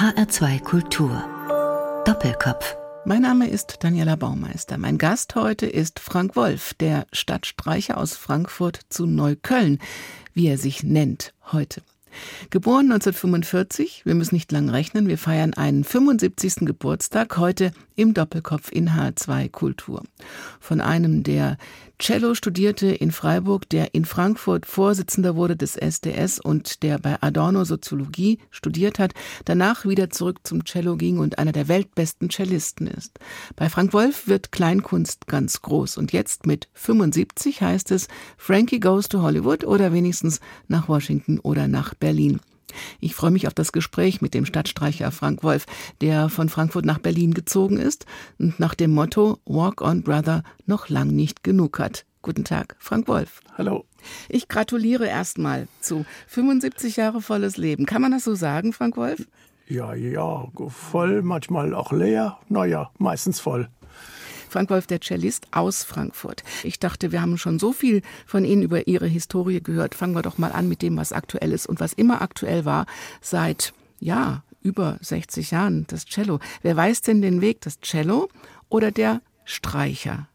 HR2 Kultur. Doppelkopf. Mein Name ist Daniela Baumeister. Mein Gast heute ist Frank Wolf, der Stadtstreicher aus Frankfurt zu Neukölln, wie er sich nennt heute. Geboren 1945, wir müssen nicht lang rechnen, wir feiern einen 75. Geburtstag heute im Doppelkopf in H2 Kultur. Von einem, der Cello studierte in Freiburg, der in Frankfurt Vorsitzender wurde des SDS und der bei Adorno Soziologie studiert hat, danach wieder zurück zum Cello ging und einer der weltbesten Cellisten ist. Bei Frank Wolf wird Kleinkunst ganz groß und jetzt mit 75 heißt es Frankie goes to Hollywood oder wenigstens nach Washington oder nach Berlin. Ich freue mich auf das Gespräch mit dem Stadtstreicher Frank Wolf, der von Frankfurt nach Berlin gezogen ist und nach dem Motto Walk on Brother noch lang nicht genug hat. Guten Tag, Frank Wolf. Hallo. Ich gratuliere erstmal zu 75 Jahre volles Leben. Kann man das so sagen, Frank Wolf? Ja, ja, voll, manchmal auch leer. Naja, meistens voll. Frank Wolf, der Cellist aus Frankfurt. Ich dachte, wir haben schon so viel von Ihnen über Ihre Historie gehört. Fangen wir doch mal an mit dem, was aktuell ist und was immer aktuell war seit, ja, über 60 Jahren, das Cello. Wer weiß denn den Weg, das Cello oder der Streicher?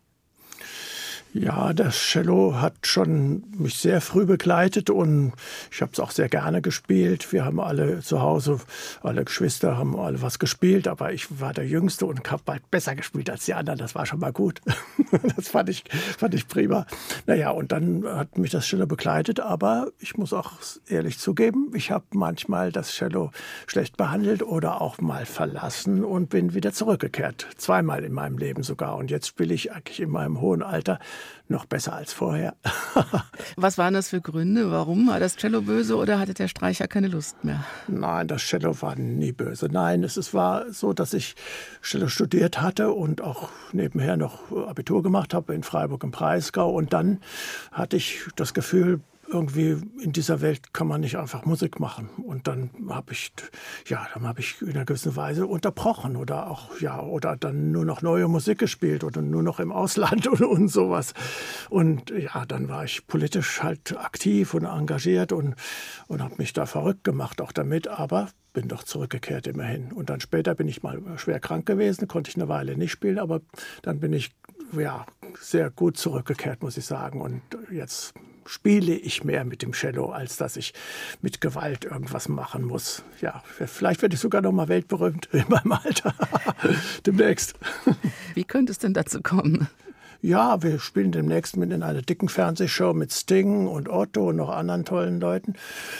Ja, das Cello hat schon mich sehr früh begleitet und ich habe es auch sehr gerne gespielt. Wir haben alle zu Hause, alle Geschwister haben alle was gespielt, aber ich war der Jüngste und habe bald besser gespielt als die anderen. Das war schon mal gut. das fand ich, fand ich prima. Naja, und dann hat mich das Cello begleitet, aber ich muss auch ehrlich zugeben, ich habe manchmal das Cello schlecht behandelt oder auch mal verlassen und bin wieder zurückgekehrt. Zweimal in meinem Leben sogar. Und jetzt spiele ich eigentlich in meinem hohen Alter noch besser als vorher. Was waren das für Gründe? Warum? War das Cello böse oder hatte der Streicher keine Lust mehr? Nein, das Cello war nie böse. Nein, es war so, dass ich Cello studiert hatte und auch nebenher noch Abitur gemacht habe in Freiburg im Breisgau. Und dann hatte ich das Gefühl, irgendwie in dieser Welt kann man nicht einfach Musik machen. Und dann habe ich, ja, dann habe ich in einer gewissen Weise unterbrochen oder auch, ja, oder dann nur noch neue Musik gespielt oder nur noch im Ausland und, und sowas. Und ja, dann war ich politisch halt aktiv und engagiert und, und habe mich da verrückt gemacht auch damit, aber bin doch zurückgekehrt immerhin. Und dann später bin ich mal schwer krank gewesen, konnte ich eine Weile nicht spielen, aber dann bin ich ja sehr gut zurückgekehrt, muss ich sagen. Und jetzt spiele ich mehr mit dem Cello, als dass ich mit Gewalt irgendwas machen muss. Ja, vielleicht werde ich sogar noch mal weltberühmt in meinem Alter. Demnächst. Wie könnte es denn dazu kommen? Ja, wir spielen demnächst mit in einer dicken Fernsehshow mit Sting und Otto und noch anderen tollen Leuten.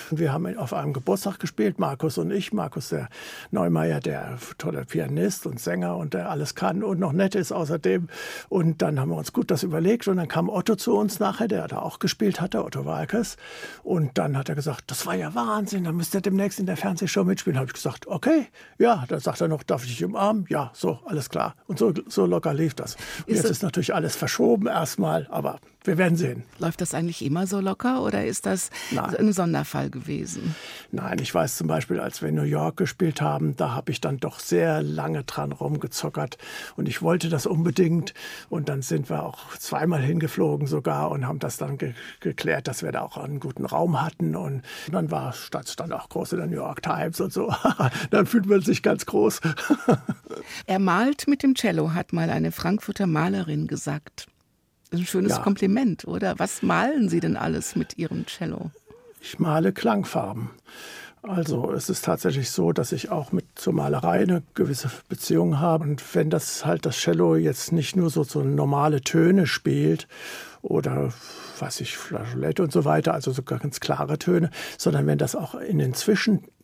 Und wir haben auf einem Geburtstag gespielt, Markus und ich. Markus, der Neumeier, der tolle Pianist und Sänger und der alles kann und noch nett ist außerdem. Und dann haben wir uns gut das überlegt und dann kam Otto zu uns nachher, der da auch gespielt hatte, Otto Walkes. Und dann hat er gesagt, das war ja Wahnsinn, dann müsst ihr demnächst in der Fernsehshow mitspielen. Habe ich gesagt, okay, ja. Dann sagt er noch, darf ich dich umarmen? Ja, so, alles klar. Und so, so locker lief das. Und jetzt ist natürlich alles verschoben erstmal, aber wir werden sehen. Läuft das eigentlich immer so locker oder ist das Nein. ein Sonderfall gewesen? Nein, ich weiß zum Beispiel, als wir in New York gespielt haben, da habe ich dann doch sehr lange dran rumgezockert und ich wollte das unbedingt und dann sind wir auch zweimal hingeflogen sogar und haben das dann ge geklärt, dass wir da auch einen guten Raum hatten und dann war Stadt dann auch groß in der New York Times und so. dann fühlt man sich ganz groß. er malt mit dem Cello, hat mal eine Frankfurter Malerin gesagt. Ein schönes ja. Kompliment, oder? Was malen Sie denn alles mit Ihrem Cello? Ich male Klangfarben. Also es ist tatsächlich so, dass ich auch mit zur Malerei eine gewisse Beziehung habe. Und wenn das halt das Cello jetzt nicht nur so, so normale Töne spielt oder was ich, Flageolette und so weiter, also sogar ganz klare Töne, sondern wenn das auch in den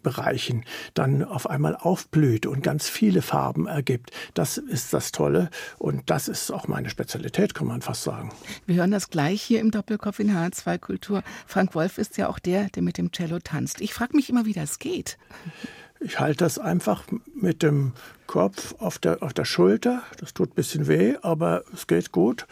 Zwischenbereichen dann auf einmal aufblüht und ganz viele Farben ergibt, das ist das Tolle und das ist auch meine Spezialität, kann man fast sagen. Wir hören das gleich hier im Doppelkopf in H2 Kultur. Frank Wolf ist ja auch der, der mit dem Cello tanzt. Ich frage mich immer, wie das geht. Ich halte das einfach mit dem Kopf auf der, auf der Schulter. Das tut ein bisschen weh, aber es geht gut.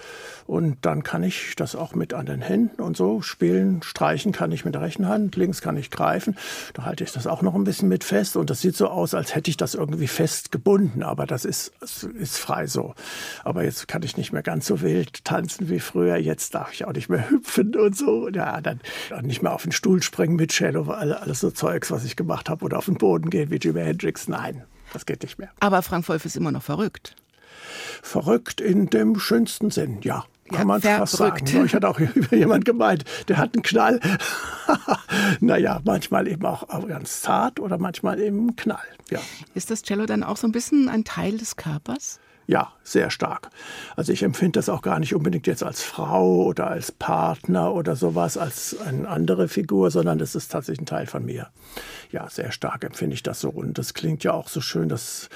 Und dann kann ich das auch mit an den Händen und so spielen. Streichen kann ich mit der rechten Hand, links kann ich greifen. Da halte ich das auch noch ein bisschen mit fest. Und das sieht so aus, als hätte ich das irgendwie fest gebunden. Aber das ist, ist frei so. Aber jetzt kann ich nicht mehr ganz so wild tanzen wie früher. Jetzt darf ich auch nicht mehr hüpfen und so. Ja, dann nicht mehr auf den Stuhl springen mit Cello, alles so Zeugs, was ich gemacht habe. Oder auf den Boden gehen wie Jimi Hendrix. Nein, das geht nicht mehr. Aber Frank Wolf ist immer noch verrückt. Verrückt in dem schönsten Sinn, ja. Kann ja, man fast sagen. Ich hatte auch jemand gemeint, der hat einen Knall. naja, manchmal eben auch ganz zart oder manchmal eben Knall. Ja. Ist das Cello dann auch so ein bisschen ein Teil des Körpers? Ja, sehr stark. Also ich empfinde das auch gar nicht unbedingt jetzt als Frau oder als Partner oder sowas, als eine andere Figur, sondern das ist tatsächlich ein Teil von mir. Ja, sehr stark empfinde ich das so. Und das klingt ja auch so schön, das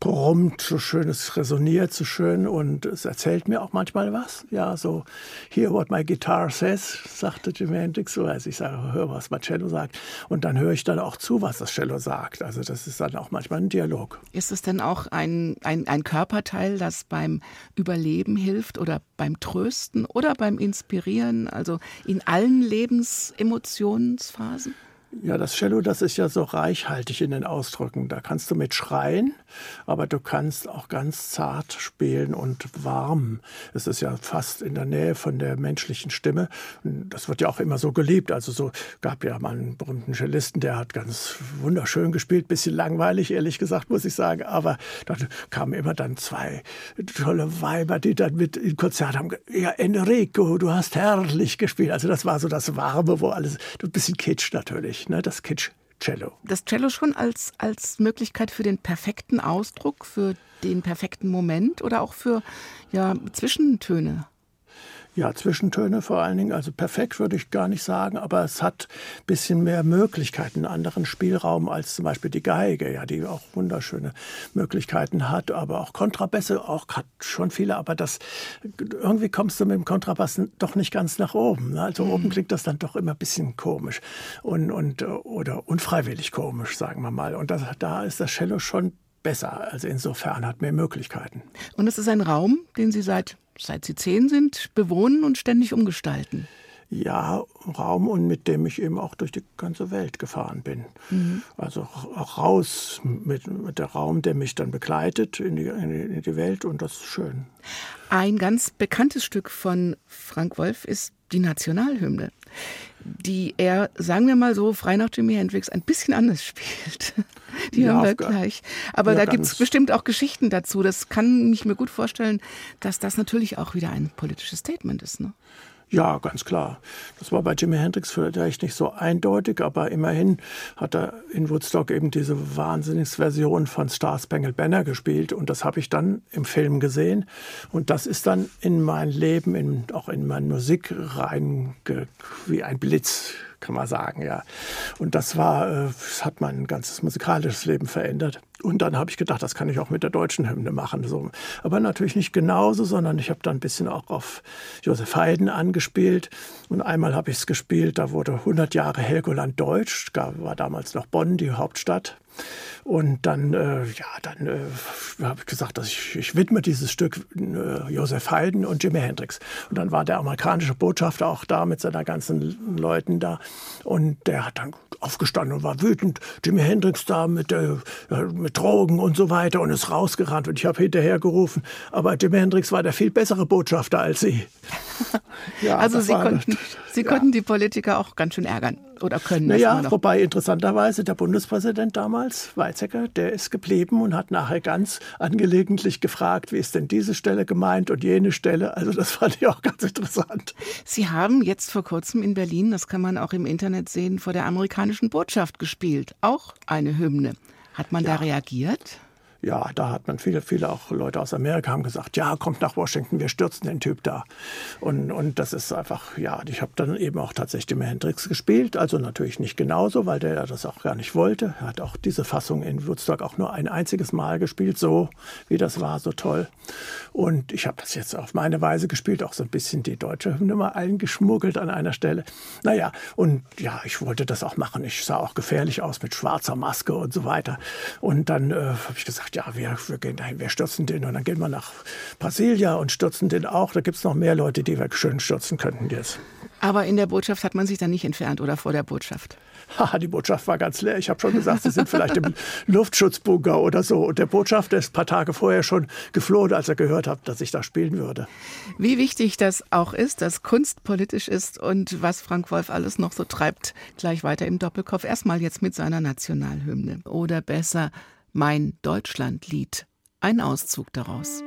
brummt so schön, es resoniert so schön und es erzählt mir auch manchmal was. Ja, so, hear what my guitar says, sagte Jimi Hendrix so. Also ich sage, hör, was mein Cello sagt. Und dann höre ich dann auch zu, was das Cello sagt. Also das ist dann auch manchmal ein Dialog. Ist es denn auch ein, ein, ein Körperteil, das beim Überleben hilft oder beim Trösten oder beim Inspirieren, also in allen Lebensemotionsphasen? Ja, das Cello, das ist ja so reichhaltig in den Ausdrücken. Da kannst du mit schreien, aber du kannst auch ganz zart spielen und warm. Es ist ja fast in der Nähe von der menschlichen Stimme. Und das wird ja auch immer so geliebt. Also so gab ja mal einen berühmten Cellisten, der hat ganz wunderschön gespielt, bisschen langweilig, ehrlich gesagt, muss ich sagen. Aber da kamen immer dann zwei tolle Weiber, die dann mit im Konzert haben. Ja, Enrico, du hast herrlich gespielt. Also das war so das Warme, wo alles, ein bisschen Kitsch natürlich natürlich, ne, das Kitsch-Cello. Das Cello schon als, als Möglichkeit für den perfekten Ausdruck, für den perfekten Moment oder auch für ja, Zwischentöne? Ja, Zwischentöne vor allen Dingen. Also perfekt würde ich gar nicht sagen, aber es hat ein bisschen mehr Möglichkeiten, einen anderen Spielraum als zum Beispiel die Geige, ja, die auch wunderschöne Möglichkeiten hat, aber auch Kontrabässe auch hat schon viele, aber das irgendwie kommst du mit dem Kontrabass doch nicht ganz nach oben. Ne? Also mhm. oben klingt das dann doch immer ein bisschen komisch und, und oder unfreiwillig komisch, sagen wir mal. Und das, da ist das Cello schon besser. Also insofern hat mehr Möglichkeiten. Und es ist ein Raum, den Sie seit seit Sie zehn sind, bewohnen und ständig umgestalten. Ja, Raum und mit dem ich eben auch durch die ganze Welt gefahren bin. Mhm. Also auch raus mit, mit der Raum, der mich dann begleitet in die, in die Welt und das ist schön. Ein ganz bekanntes Stück von Frank Wolf ist die Nationalhymne, die er, sagen wir mal so, frei nach Jimi Hendrix ein bisschen anders spielt. Die ja, hören wir gleich. Aber ja, da gibt es bestimmt auch Geschichten dazu. Das kann ich mir gut vorstellen, dass das natürlich auch wieder ein politisches Statement ist. Ne? Ja, ganz klar. Das war bei Jimi Hendrix vielleicht nicht so eindeutig, aber immerhin hat er in Woodstock eben diese Wahnsinnsversion von Star Spangled Banner gespielt und das habe ich dann im Film gesehen und das ist dann in mein Leben, in, auch in meine Musik rein wie ein Blitz kann man sagen, ja. Und das war, äh, das hat mein ganzes musikalisches Leben verändert. Und dann habe ich gedacht, das kann ich auch mit der deutschen Hymne machen. So. Aber natürlich nicht genauso, sondern ich habe da ein bisschen auch auf Josef Haydn angespielt. Und einmal habe ich es gespielt, da wurde 100 Jahre Helgoland Deutsch, war damals noch Bonn, die Hauptstadt. Und dann, äh, ja, dann äh, habe ich gesagt, dass ich, ich widme dieses Stück äh, Josef Haydn und Jimi Hendrix. Und dann war der amerikanische Botschafter auch da mit seiner ganzen Leuten da. Und der hat dann aufgestanden und war wütend. Jimi Hendrix da mit, äh, mit Drogen und so weiter und ist rausgerannt. Und ich habe hinterher gerufen, aber Jimi Hendrix war der viel bessere Botschafter als Sie. ja, also Sie, konnten, Sie ja. konnten die Politiker auch ganz schön ärgern oder können. Naja, wobei interessanterweise der Bundespräsident damals, Weizsäcker, der ist geblieben und hat nachher ganz angelegentlich gefragt, wie ist denn diese Stelle gemeint und jene Stelle. Also das fand ich auch ganz interessant. Sie haben jetzt vor kurzem in Berlin, das kann man auch im Internet sehen, vor der amerikanischen Botschaft gespielt. Auch eine Hymne. Hat man ja. da reagiert? Ja, da hat man viele, viele auch Leute aus Amerika haben gesagt, ja, kommt nach Washington, wir stürzen den Typ da. Und, und das ist einfach, ja, ich habe dann eben auch tatsächlich Jimi Hendrix gespielt, also natürlich nicht genauso, weil der das auch gar nicht wollte. Er hat auch diese Fassung in Woodstock auch nur ein einziges Mal gespielt, so wie das war, so toll. Und ich habe das jetzt auf meine Weise gespielt, auch so ein bisschen die deutsche Hymne mal eingeschmuggelt an einer Stelle. Naja, und ja, ich wollte das auch machen. Ich sah auch gefährlich aus mit schwarzer Maske und so weiter. Und dann äh, habe ich gesagt, ja, wir, wir gehen dahin, wir stürzen den. Und dann gehen wir nach Brasilia und stürzen den auch. Da gibt es noch mehr Leute, die wir schön stürzen könnten jetzt. Aber in der Botschaft hat man sich dann nicht entfernt oder vor der Botschaft? Haha, die Botschaft war ganz leer. Ich habe schon gesagt, sie sind vielleicht im Luftschutzbunker oder so. Und der Botschafter ist ein paar Tage vorher schon geflohen, als er gehört hat, dass ich da spielen würde. Wie wichtig das auch ist, dass Kunst politisch ist und was Frank Wolf alles noch so treibt, gleich weiter im Doppelkopf. Erstmal jetzt mit seiner Nationalhymne. Oder besser mein Deutschlandlied. Ein Auszug daraus.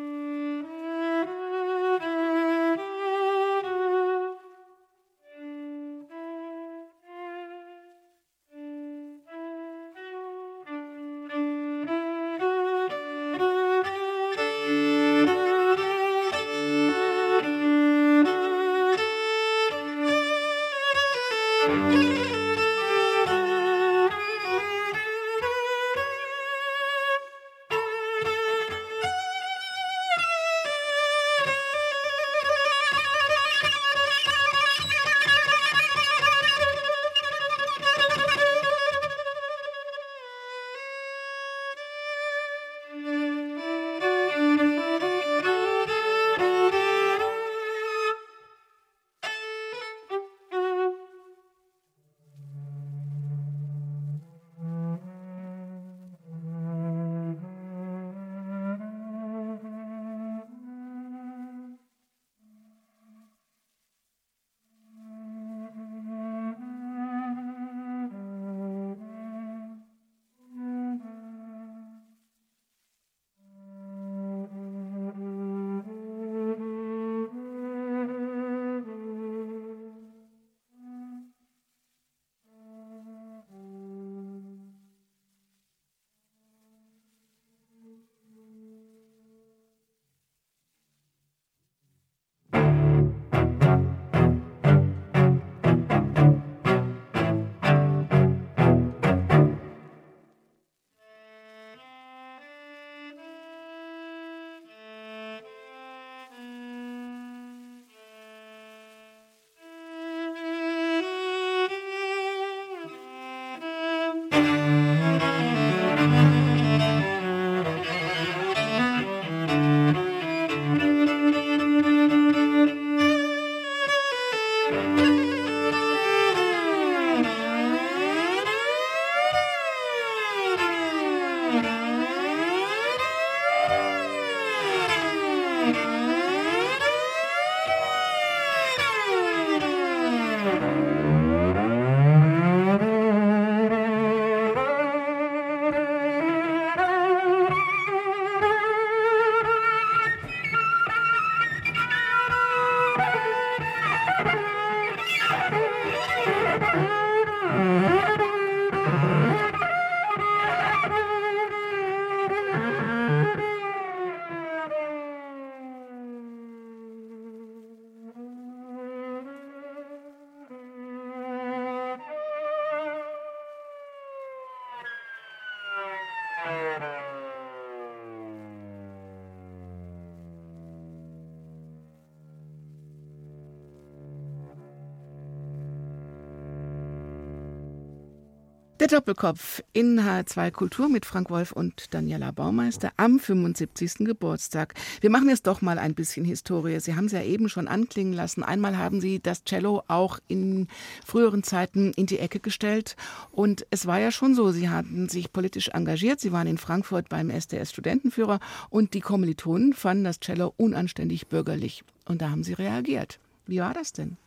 Doppelkopf in H2 Kultur mit Frank Wolf und Daniela Baumeister am 75. Geburtstag. Wir machen jetzt doch mal ein bisschen Historie. Sie haben es ja eben schon anklingen lassen. Einmal haben Sie das Cello auch in früheren Zeiten in die Ecke gestellt. Und es war ja schon so, Sie hatten sich politisch engagiert. Sie waren in Frankfurt beim SDS Studentenführer und die Kommilitonen fanden das Cello unanständig bürgerlich. Und da haben Sie reagiert. Wie war das denn?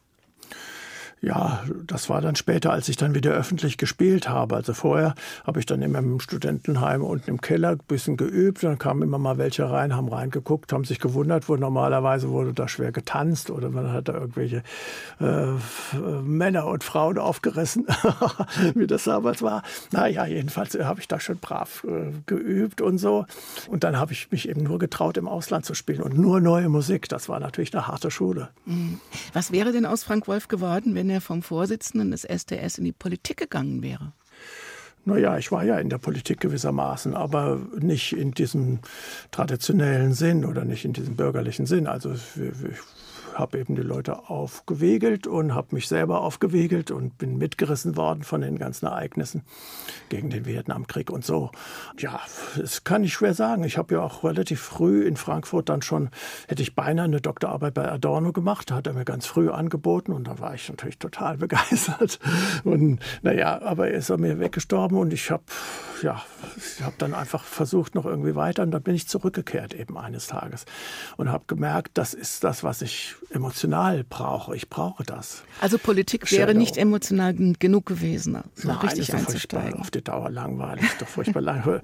Ja, das war dann später, als ich dann wieder öffentlich gespielt habe. Also vorher habe ich dann immer im Studentenheim unten im Keller ein bisschen geübt. Dann kamen immer mal welche rein, haben reingeguckt, haben sich gewundert, wo normalerweise wurde da schwer getanzt oder man hat da irgendwelche äh, Männer und Frauen aufgerissen, wie das damals war. Naja, jedenfalls habe ich da schon brav äh, geübt und so. Und dann habe ich mich eben nur getraut, im Ausland zu spielen und nur neue Musik. Das war natürlich eine harte Schule. Mhm. Was wäre denn aus Frank Wolf geworden, wenn er vom Vorsitzenden des SDS in die Politik gegangen wäre? Naja, ich war ja in der Politik gewissermaßen, aber nicht in diesem traditionellen Sinn oder nicht in diesem bürgerlichen Sinn. Also ich habe eben die Leute aufgewegelt und habe mich selber aufgewegelt und bin mitgerissen worden von den ganzen Ereignissen gegen den Vietnamkrieg und so. Ja, das kann ich schwer sagen. Ich habe ja auch relativ früh in Frankfurt dann schon, hätte ich beinahe eine Doktorarbeit bei Adorno gemacht, hat er mir ganz früh angeboten und da war ich natürlich total begeistert. Und naja, aber er ist an mir weggestorben und ich habe ja, ich habe dann einfach versucht noch irgendwie weiter und dann bin ich zurückgekehrt eben eines Tages und habe gemerkt, das ist das, was ich emotional brauche. Ich brauche das. Also Politik wäre Shadow. nicht emotional genug gewesen, so Nein, richtig ist einzusteigen. Auf die Dauer langweilig, doch furchtbar lang.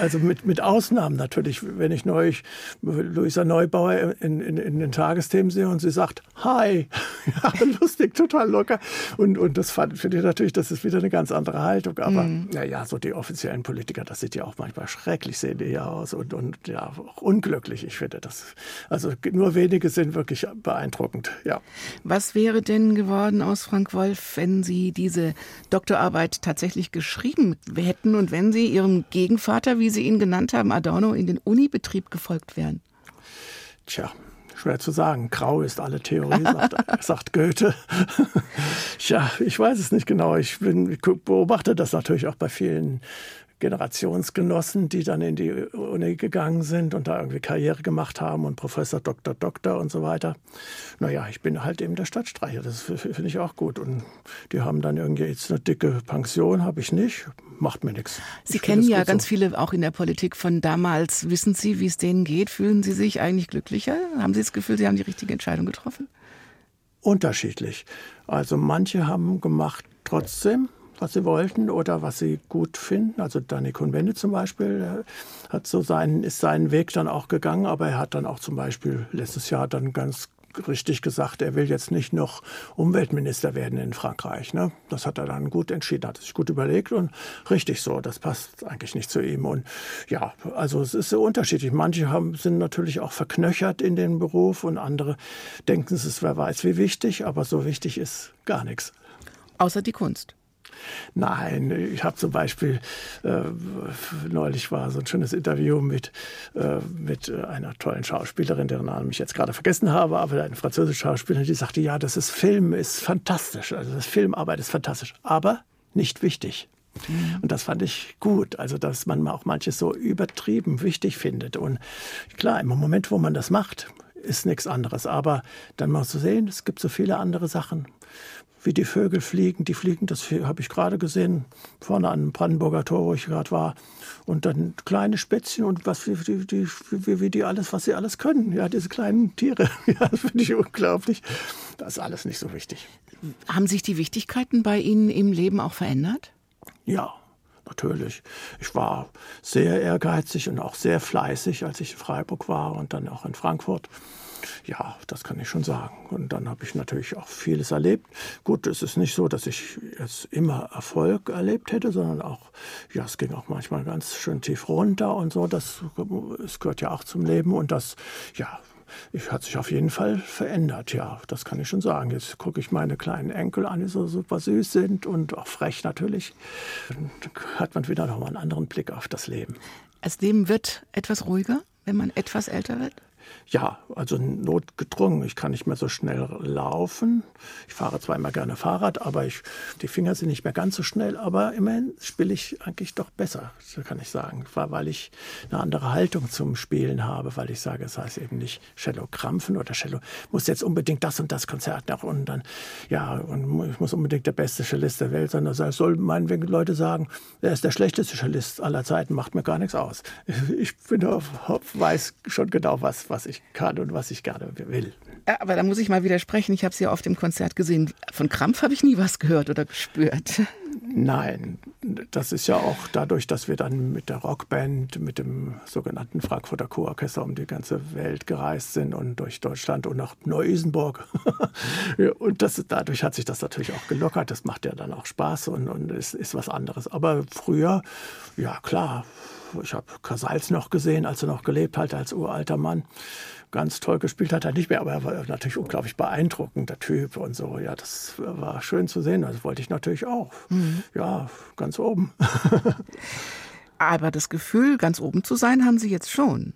Also mit, mit Ausnahmen natürlich, wenn ich neulich Luisa Neubauer in, in, in den Tagesthemen sehe und sie sagt, hi, ja, lustig, total locker. Und, und das finde ich natürlich, das ist wieder eine ganz andere Haltung. Aber mhm. naja, so die offiziellen Politiker, das sieht ja auch manchmal schrecklich, sehen die ja aus und, und ja, auch unglücklich. Ich finde das, also nur wenige sind wirklich beeindruckend, ja. Was wäre denn geworden aus Frank Wolf, wenn Sie diese Doktorarbeit tatsächlich geschrieben hätten und wenn Sie Ihrem Gegenvater, wie Sie ihn genannt haben, Adorno, in den Unibetrieb gefolgt wären? Tja, schwer zu sagen. Grau ist alle Theorie, sagt, sagt Goethe. ja, ich weiß es nicht genau. Ich, bin, ich beobachte das natürlich auch bei vielen Generationsgenossen, die dann in die Uni gegangen sind und da irgendwie Karriere gemacht haben und Professor, Doktor, Doktor und so weiter. Naja, ich bin halt eben der Stadtstreicher, das finde ich auch gut. Und die haben dann irgendwie jetzt eine dicke Pension, habe ich nicht, macht mir nichts. Sie ich kennen ja ganz so. viele auch in der Politik von damals. Wissen Sie, wie es denen geht? Fühlen Sie sich eigentlich glücklicher? Haben Sie das Gefühl, Sie haben die richtige Entscheidung getroffen? Unterschiedlich. Also manche haben gemacht trotzdem, was sie wollten oder was sie gut finden. Also Danny Cohn-Bendit zum Beispiel hat so seinen, ist seinen Weg dann auch gegangen, aber er hat dann auch zum Beispiel letztes Jahr dann ganz richtig gesagt, er will jetzt nicht noch Umweltminister werden in Frankreich. Ne? Das hat er dann gut entschieden, hat sich gut überlegt und richtig so. Das passt eigentlich nicht zu ihm. Und ja, also es ist so unterschiedlich. Manche haben, sind natürlich auch verknöchert in den Beruf und andere denken, es ist wer weiß wie wichtig, aber so wichtig ist gar nichts. Außer die Kunst. Nein, ich habe zum Beispiel, äh, neulich war so ein schönes Interview mit, äh, mit einer tollen Schauspielerin, deren Namen ich jetzt gerade vergessen habe, aber eine französische Schauspielerin, die sagte, ja, das ist Film, ist fantastisch, also das Filmarbeit ist fantastisch, aber nicht wichtig. Mhm. Und das fand ich gut, also dass man auch manches so übertrieben wichtig findet. Und klar, im Moment, wo man das macht, ist nichts anderes. Aber dann mal zu sehen, es gibt so viele andere Sachen wie die Vögel fliegen. Die fliegen, das habe ich gerade gesehen, vorne an dem Brandenburger Tor, wo ich gerade war. Und dann kleine Spätzchen und was wie, die, wie, wie die alles, was sie alles können. Ja, diese kleinen Tiere. Ja, das finde ich unglaublich. Das ist alles nicht so wichtig. Haben sich die Wichtigkeiten bei Ihnen im Leben auch verändert? Ja, natürlich. Ich war sehr ehrgeizig und auch sehr fleißig, als ich in Freiburg war und dann auch in Frankfurt. Ja, das kann ich schon sagen. Und dann habe ich natürlich auch vieles erlebt. Gut, es ist nicht so, dass ich jetzt immer Erfolg erlebt hätte, sondern auch, ja, es ging auch manchmal ganz schön tief runter und so. Das, es gehört ja auch zum Leben und das, ja, ich hat sich auf jeden Fall verändert, ja, das kann ich schon sagen. Jetzt gucke ich meine kleinen Enkel an, die so super süß sind und auch frech natürlich. Dann hat man wieder noch mal einen anderen Blick auf das Leben. Das Leben wird etwas ruhiger, wenn man etwas älter wird? Ja, also notgedrungen. Ich kann nicht mehr so schnell laufen. Ich fahre zwar immer gerne Fahrrad, aber ich, die Finger sind nicht mehr ganz so schnell. Aber immerhin spiele ich eigentlich doch besser, so kann ich sagen. Weil ich eine andere Haltung zum Spielen habe, weil ich sage, es heißt eben nicht Cello krampfen oder Cello muss jetzt unbedingt das und das Konzert nach dann, ja, und ich muss unbedingt der beste Cellist der Welt sein. Also soll meinetwegen Leute sagen, er ist der schlechteste Cellist aller Zeiten, macht mir gar nichts aus. Ich bin, weiß schon genau, was, was was ich kann und was ich gerne will. Aber da muss ich mal widersprechen. Ich habe sie ja auf dem Konzert gesehen. Von Krampf habe ich nie was gehört oder gespürt. Nein, das ist ja auch dadurch, dass wir dann mit der Rockband, mit dem sogenannten Frankfurter Kurorchester um die ganze Welt gereist sind und durch Deutschland und nach Neu-Isenburg. und das, dadurch hat sich das natürlich auch gelockert. Das macht ja dann auch Spaß und, und ist, ist was anderes. Aber früher, ja klar, ich habe Casals noch gesehen, als er noch gelebt hat, als uralter Mann. Ganz toll gespielt hat er nicht mehr, aber er war natürlich unglaublich beeindruckend, der Typ und so. Ja, das war schön zu sehen. Das wollte ich natürlich auch. Mhm. Ja, ganz oben. aber das Gefühl, ganz oben zu sein, haben Sie jetzt schon.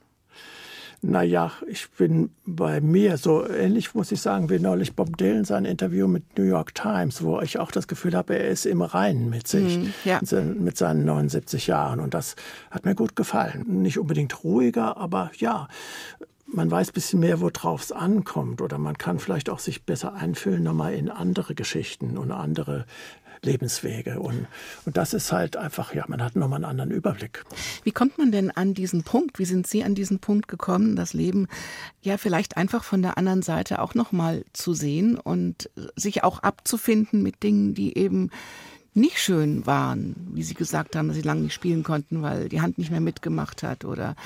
Naja, ich bin bei mir so ähnlich, muss ich sagen, wie neulich Bob Dylan sein Interview mit New York Times, wo ich auch das Gefühl habe, er ist im Reinen mit sich, mm, ja. mit seinen 79 Jahren. Und das hat mir gut gefallen. Nicht unbedingt ruhiger, aber ja, man weiß ein bisschen mehr, worauf es ankommt. Oder man kann vielleicht auch sich besser einfühlen nochmal in andere Geschichten und andere Lebenswege. Und, und das ist halt einfach, ja, man hat nochmal einen anderen Überblick. Wie kommt man denn an diesen Punkt? Wie sind Sie an diesen Punkt gekommen, das Leben ja vielleicht einfach von der anderen Seite auch nochmal zu sehen und sich auch abzufinden mit Dingen, die eben nicht schön waren, wie Sie gesagt haben, dass Sie lange nicht spielen konnten, weil die Hand nicht mehr mitgemacht hat oder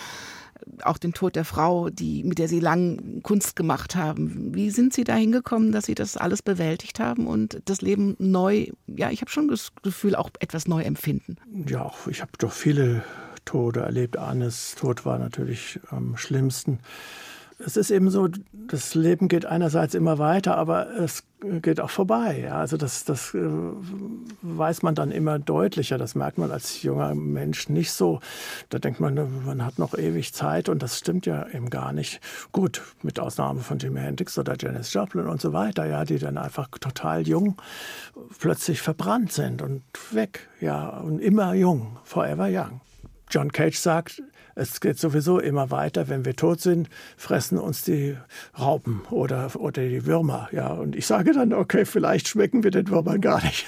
auch den Tod der Frau, die, mit der Sie lang Kunst gemacht haben. Wie sind Sie da hingekommen, dass Sie das alles bewältigt haben und das Leben neu, ja, ich habe schon das Gefühl, auch etwas neu empfinden? Ja, ich habe doch viele Tode erlebt. Annes Tod war natürlich am schlimmsten es ist eben so, das Leben geht einerseits immer weiter, aber es geht auch vorbei. Ja. Also das, das äh, weiß man dann immer deutlicher. Das merkt man als junger Mensch nicht so. Da denkt man, man hat noch ewig Zeit und das stimmt ja eben gar nicht. Gut, mit Ausnahme von Jimi Hendrix oder Janis Joplin und so weiter, ja, die dann einfach total jung plötzlich verbrannt sind und weg, ja, und immer jung, forever young. John Cage sagt, es geht sowieso immer weiter. Wenn wir tot sind, fressen uns die Raupen oder, oder die Würmer. Ja, und ich sage dann, okay, vielleicht schmecken wir den Würmern gar nicht.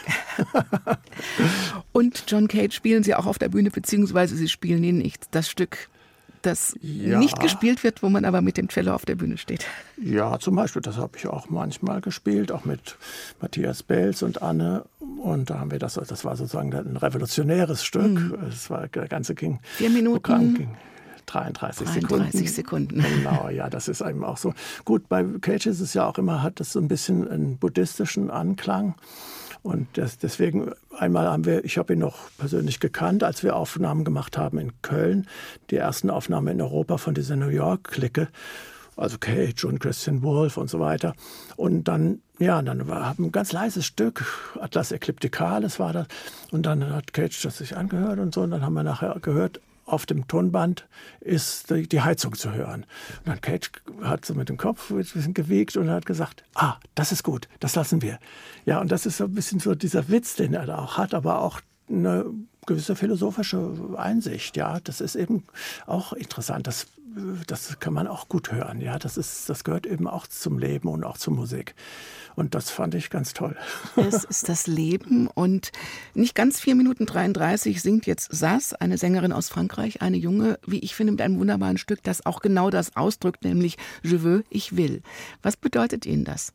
und John Cage spielen Sie auch auf der Bühne, beziehungsweise Sie spielen ihn nicht. Das Stück das ja. nicht gespielt wird, wo man aber mit dem Cello auf der Bühne steht. Ja, zum Beispiel, das habe ich auch manchmal gespielt, auch mit Matthias Belz und Anne. Und da haben wir das, das war sozusagen ein revolutionäres Stück. Mhm. Das war, der ganze ging. Vier Minuten. Ging 33, 33 Sekunden. Sekunden. Genau, ja, das ist eben auch so. Gut, bei Cage ist es ja auch immer, hat das so ein bisschen einen buddhistischen Anklang. Und das, deswegen einmal haben wir, ich habe ihn noch persönlich gekannt, als wir Aufnahmen gemacht haben in Köln, die ersten Aufnahmen in Europa von dieser New York-Clique, also Cage und Christian Wolf und so weiter. Und dann, ja, dann war, ein ganz leises Stück, Atlas Eclipticalis war das. Und dann hat Cage das sich angehört und so. Und dann haben wir nachher gehört, auf dem Tonband ist die Heizung zu hören. Und dann Cage hat so mit dem Kopf ein bisschen gewiegt und hat gesagt, ah, das ist gut, das lassen wir. Ja, und das ist so ein bisschen so dieser Witz, den er da auch hat, aber auch eine gewisse philosophische Einsicht. Ja, das ist eben auch interessant. Das, das kann man auch gut hören. Ja, das ist, das gehört eben auch zum Leben und auch zur Musik. Und das fand ich ganz toll. Es ist das Leben und nicht ganz vier Minuten 33 singt jetzt Sass, eine Sängerin aus Frankreich, eine junge, wie ich finde, mit einem wunderbaren Stück, das auch genau das ausdrückt, nämlich Je veux, ich will. Was bedeutet Ihnen das?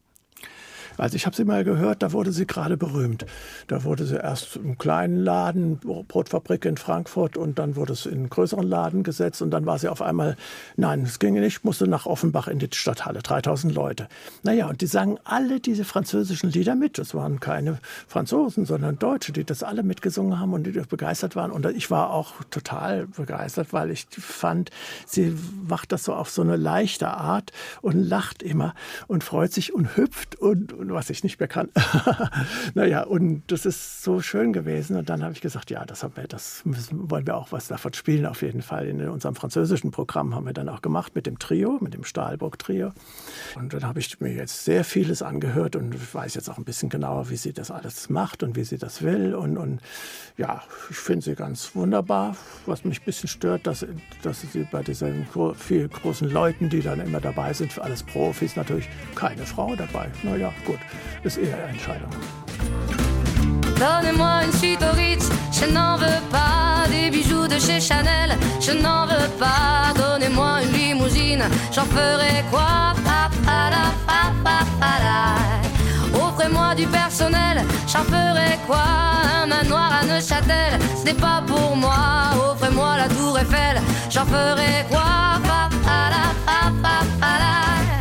Also ich habe sie mal gehört, da wurde sie gerade berühmt. Da wurde sie erst im kleinen Laden, Brotfabrik in Frankfurt, und dann wurde es in einen größeren Laden gesetzt und dann war sie auf einmal, nein, es ging nicht, musste nach Offenbach in die Stadthalle, 3000 Leute. Naja, und die sangen alle diese französischen Lieder mit. Das waren keine Franzosen, sondern Deutsche, die das alle mitgesungen haben und die begeistert waren. Und ich war auch total begeistert, weil ich fand, sie macht das so auf so eine leichte Art und lacht immer und freut sich und hüpft und, und was ich nicht mehr kann. naja, und das ist so schön gewesen. Und dann habe ich gesagt, ja, das, haben wir, das müssen, wollen wir auch was davon spielen, auf jeden Fall. In unserem französischen Programm haben wir dann auch gemacht mit dem Trio, mit dem Stahlburg-Trio. Und dann habe ich mir jetzt sehr vieles angehört und weiß jetzt auch ein bisschen genauer, wie sie das alles macht und wie sie das will. Und, und ja, ich finde sie ganz wunderbar. Was mich ein bisschen stört, dass, dass sie bei diesen vielen großen Leuten, die dann immer dabei sind, für alles Profis, natürlich keine Frau dabei. Naja, gut, ist Entscheidung. Donnez-moi une suite au Ritz, je n'en veux pas. Des bijoux de chez Chanel, je n'en veux pas. Donnez-moi une limousine j'en ferai quoi? Offrez-moi du personnel, j'en ferai quoi? Un manoir à Neuchâtel, ce n'est pas pour moi. Offrez-moi la tour Eiffel, j'en ferai quoi? Je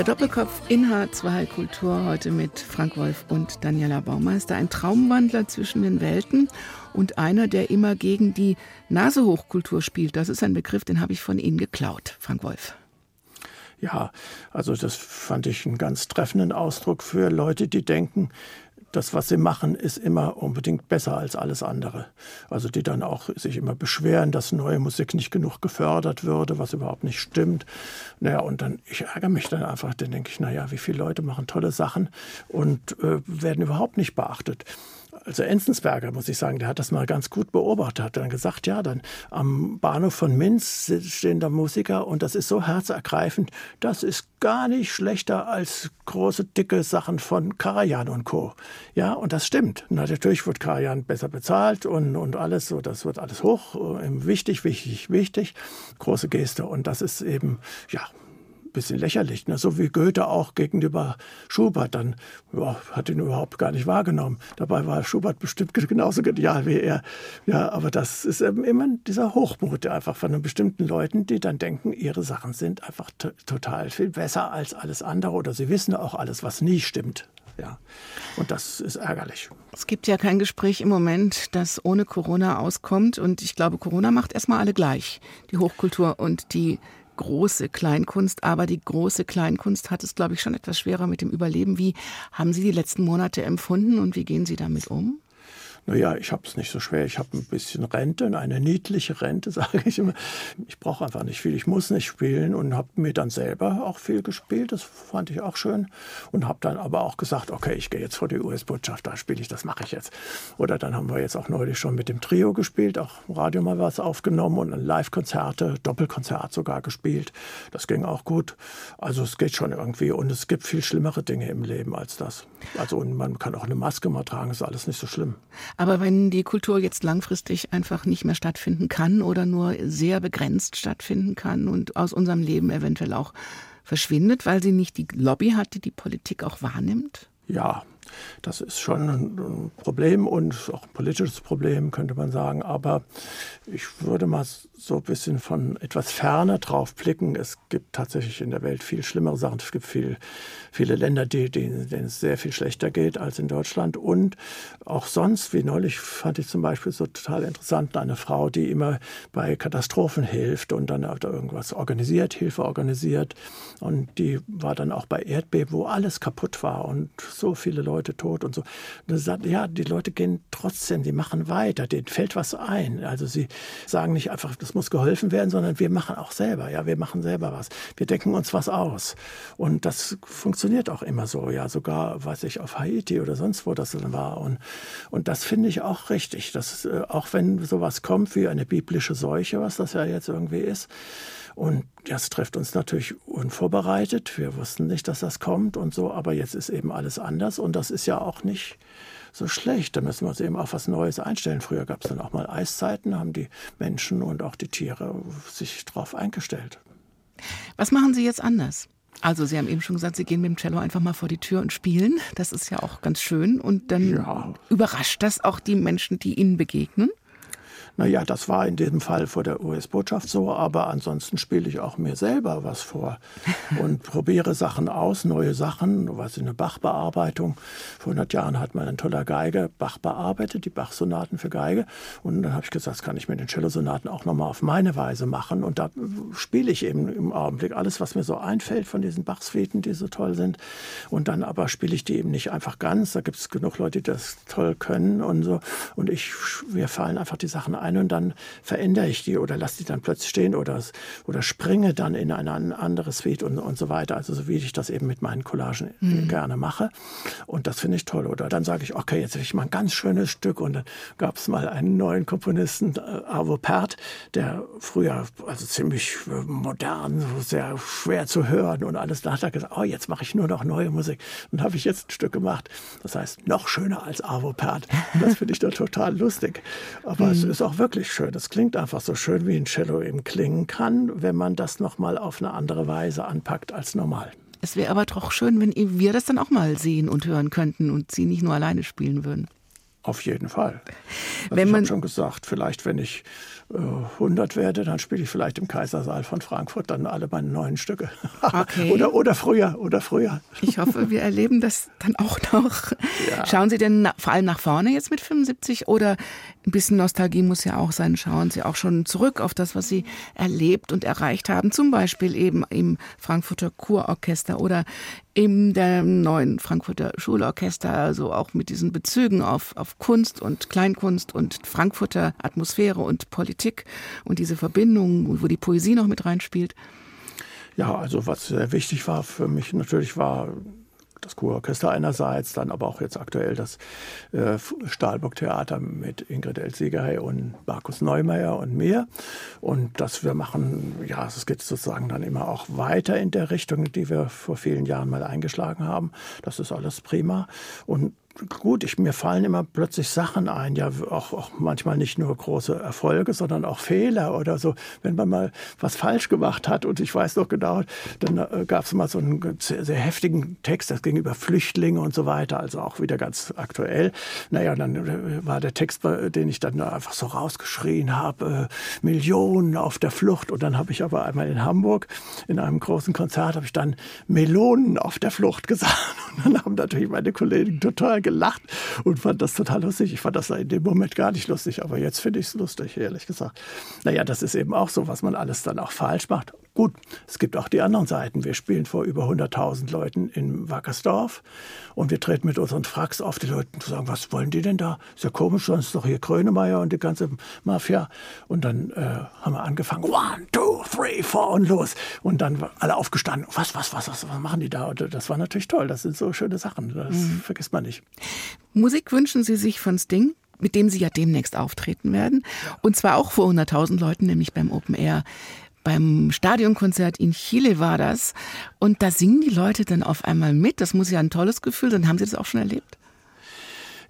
Der Doppelkopf in H2 Kultur heute mit Frank Wolf und Daniela Baumeister. Ein Traumwandler zwischen den Welten und einer, der immer gegen die Nasehochkultur spielt. Das ist ein Begriff, den habe ich von Ihnen geklaut, Frank Wolf. Ja, also das fand ich einen ganz treffenden Ausdruck für Leute, die denken, das, was sie machen, ist immer unbedingt besser als alles andere. Also die dann auch sich immer beschweren, dass neue Musik nicht genug gefördert würde, was überhaupt nicht stimmt. Naja, und dann, ich ärgere mich dann einfach, dann denke ich, naja, wie viele Leute machen tolle Sachen und äh, werden überhaupt nicht beachtet. Also Enzensberger, muss ich sagen, der hat das mal ganz gut beobachtet, hat dann gesagt, ja, dann am Bahnhof von Minz stehen da Musiker und das ist so herzergreifend, das ist gar nicht schlechter als große, dicke Sachen von Karajan und Co. Ja, und das stimmt. Na, natürlich wird Karajan besser bezahlt und, und alles so, das wird alles hoch, äh, wichtig, wichtig, wichtig, große Geste und das ist eben, ja, bisschen lächerlich. Ne? So wie Goethe auch gegenüber Schubert dann ja, hat ihn überhaupt gar nicht wahrgenommen. Dabei war Schubert bestimmt genauso genial wie er. Ja, aber das ist eben immer dieser Hochmut einfach von bestimmten Leuten, die dann denken, ihre Sachen sind einfach total viel besser als alles andere oder sie wissen auch alles, was nie stimmt. Ja, und das ist ärgerlich. Es gibt ja kein Gespräch im Moment, das ohne Corona auskommt. Und ich glaube, Corona macht erstmal alle gleich. Die Hochkultur und die große Kleinkunst, aber die große Kleinkunst hat es, glaube ich, schon etwas schwerer mit dem Überleben. Wie haben Sie die letzten Monate empfunden und wie gehen Sie damit um? Naja, ich habe es nicht so schwer. Ich habe ein bisschen Rente, eine niedliche Rente, sage ich immer. Ich brauche einfach nicht viel. Ich muss nicht spielen und habe mir dann selber auch viel gespielt. Das fand ich auch schön. Und habe dann aber auch gesagt, okay, ich gehe jetzt vor die US-Botschaft, da spiele ich, das mache ich jetzt. Oder dann haben wir jetzt auch neulich schon mit dem Trio gespielt, auch im Radio mal was aufgenommen und Live-Konzerte, Doppelkonzert sogar gespielt. Das ging auch gut. Also es geht schon irgendwie. Und es gibt viel schlimmere Dinge im Leben als das. Also und man kann auch eine Maske mal tragen, ist alles nicht so schlimm. Aber wenn die Kultur jetzt langfristig einfach nicht mehr stattfinden kann oder nur sehr begrenzt stattfinden kann und aus unserem Leben eventuell auch verschwindet, weil sie nicht die Lobby hat, die die Politik auch wahrnimmt? Ja, Das ist schon ein Problem und auch ein politisches Problem, könnte man sagen. Aber ich würde mal so ein bisschen von etwas ferner drauf blicken. Es gibt tatsächlich in der Welt viel schlimmere Sachen. Es gibt viel, viele Länder, denen, denen es sehr viel schlechter geht als in Deutschland. Und auch sonst, wie neulich fand ich zum Beispiel so total interessant, eine Frau, die immer bei Katastrophen hilft und dann hat irgendwas organisiert, Hilfe organisiert. Und die war dann auch bei Erdbeben, wo alles kaputt war und so viele Leute tot und so. Und sagt, ja, die Leute gehen trotzdem, die machen weiter, denen fällt was ein. Also sie sagen nicht einfach, das muss geholfen werden, sondern wir machen auch selber. Ja, wir machen selber was. Wir denken uns was aus. Und das funktioniert auch immer so. Ja, sogar, weiß ich, auf Haiti oder sonst wo das dann war. Und, und das finde ich auch richtig. Dass, äh, auch wenn sowas kommt wie eine biblische Seuche, was das ja jetzt irgendwie ist, und das trifft uns natürlich unvorbereitet. Wir wussten nicht, dass das kommt und so, aber jetzt ist eben alles anders und das ist ja auch nicht so schlecht. Da müssen wir uns eben auf was Neues einstellen. Früher gab es dann auch mal Eiszeiten, haben die Menschen und auch die Tiere sich darauf eingestellt. Was machen Sie jetzt anders? Also Sie haben eben schon gesagt, Sie gehen mit dem Cello einfach mal vor die Tür und spielen. Das ist ja auch ganz schön. Und dann ja. überrascht das auch die Menschen, die Ihnen begegnen? Naja, das war in diesem Fall vor der US-Botschaft so, aber ansonsten spiele ich auch mir selber was vor und probiere Sachen aus, neue Sachen, was in eine Bach-Bearbeitung. Vor 100 Jahren hat man ein toller Geiger Bach bearbeitet, die Bach-Sonaten für Geige. Und dann habe ich gesagt, das kann ich mit den Cello-Sonaten auch nochmal auf meine Weise machen. Und da spiele ich eben im Augenblick alles, was mir so einfällt von diesen Bach-Suiten, die so toll sind. Und dann aber spiele ich die eben nicht einfach ganz. Da gibt es genug Leute, die das toll können und so. Und ich, mir fallen einfach die Sachen ein und dann verändere ich die oder lasse die dann plötzlich stehen oder, oder springe dann in eine andere Suite und, und so weiter. Also so wie ich das eben mit meinen Collagen mhm. gerne mache. Und das finde ich toll. Oder dann sage ich, okay, jetzt will ich mal ein ganz schönes Stück. Und dann gab es mal einen neuen Komponisten, äh, Arvo Pärt, der früher also ziemlich äh, modern, sehr schwer zu hören und alles. Da hat er gesagt, oh, jetzt mache ich nur noch neue Musik. Und habe ich jetzt ein Stück gemacht. Das heißt, noch schöner als Arvo Pärt. Das finde ich dann total lustig. Aber mhm. es ist auch wirklich schön. Es klingt einfach so schön, wie ein Cello eben klingen kann, wenn man das nochmal auf eine andere Weise anpackt als normal. Es wäre aber doch schön, wenn wir das dann auch mal sehen und hören könnten und Sie nicht nur alleine spielen würden. Auf jeden Fall. Also wenn ich habe schon gesagt, vielleicht wenn ich 100 werde, dann spiele ich vielleicht im Kaisersaal von Frankfurt dann alle meine neuen Stücke. Okay. oder, oder früher, oder früher. Ich hoffe, wir erleben das dann auch noch. Ja. Schauen Sie denn vor allem nach vorne jetzt mit 75 oder ein bisschen Nostalgie muss ja auch sein. Schauen Sie auch schon zurück auf das, was Sie erlebt und erreicht haben, zum Beispiel eben im Frankfurter Kurorchester oder in dem neuen Frankfurter Schulorchester, also auch mit diesen Bezügen auf, auf Kunst und Kleinkunst und Frankfurter Atmosphäre und Politik und diese Verbindung, wo die Poesie noch mit reinspielt. Ja, also was sehr wichtig war für mich natürlich war das Kurorchester einerseits, dann aber auch jetzt aktuell das äh, Stahlburg-Theater mit Ingrid Elsegerey und Markus Neumeier und mir. Und dass wir machen, ja, es geht sozusagen dann immer auch weiter in der Richtung, die wir vor vielen Jahren mal eingeschlagen haben. Das ist alles prima. Und gut, ich, mir fallen immer plötzlich Sachen ein, ja auch, auch manchmal nicht nur große Erfolge, sondern auch Fehler oder so. Wenn man mal was falsch gemacht hat und ich weiß noch genau, dann äh, gab es mal so einen sehr, sehr, heftigen Text, das ging über Flüchtlinge und so weiter, also auch wieder ganz aktuell. Naja, dann äh, war der Text, den ich dann einfach so rausgeschrien habe, äh, Millionen auf der Flucht und dann habe ich aber einmal in Hamburg in einem großen Konzert habe ich dann Melonen auf der Flucht gesagt und dann haben natürlich meine Kollegen total gelacht und fand das total lustig. Ich fand das in dem Moment gar nicht lustig, aber jetzt finde ich es lustig, ehrlich gesagt. Naja, das ist eben auch so, was man alles dann auch falsch macht. Gut, es gibt auch die anderen Seiten. Wir spielen vor über 100.000 Leuten in Wackersdorf und wir treten mit unseren Fracks auf. Die Leute sagen, was wollen die denn da? Ist ja komisch, sonst ist doch hier Krönemeyer und die ganze Mafia. Und dann äh, haben wir angefangen, one, two, three, four und los. Und dann alle aufgestanden, was, was, was, was, was machen die da? Und das war natürlich toll. Das sind so schöne Sachen. Das mhm. vergisst man nicht. Musik wünschen Sie sich von Sting? mit dem Sie ja demnächst auftreten werden. Und zwar auch vor 100.000 Leuten, nämlich beim Open Air beim Stadionkonzert in Chile war das. Und da singen die Leute dann auf einmal mit. Das muss ja ein tolles Gefühl sein. Haben Sie das auch schon erlebt?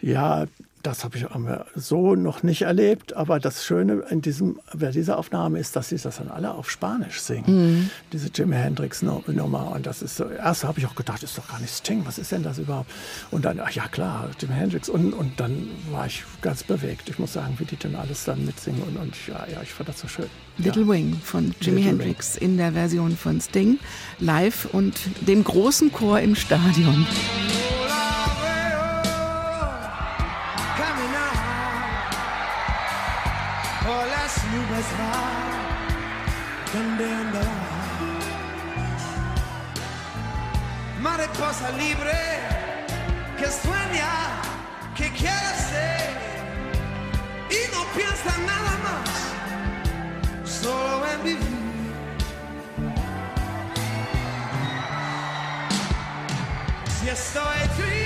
Ja, Das habe ich so noch nicht erlebt, aber das Schöne in diesem, bei dieser Aufnahme ist, dass sie das dann alle auf Spanisch singen. Mhm. Diese Jimi Hendrix Nummer. Und das ist so, erst habe ich auch gedacht, ist doch gar nicht Sting, was ist denn das überhaupt? Und dann, ach ja klar, Jimi Hendrix. Und, und dann war ich ganz bewegt. Ich muss sagen, wie die denn alles dann mitsingen. Und, und ja, ja, ich fand das so schön. Little ja. Wing von Jimi Hendrix Wing. in der Version von Sting live und dem großen Chor im Stadion. Mariposa libre que sueña, que quiere ser y no piensa nada más, solo en vivir. Si estoy triste.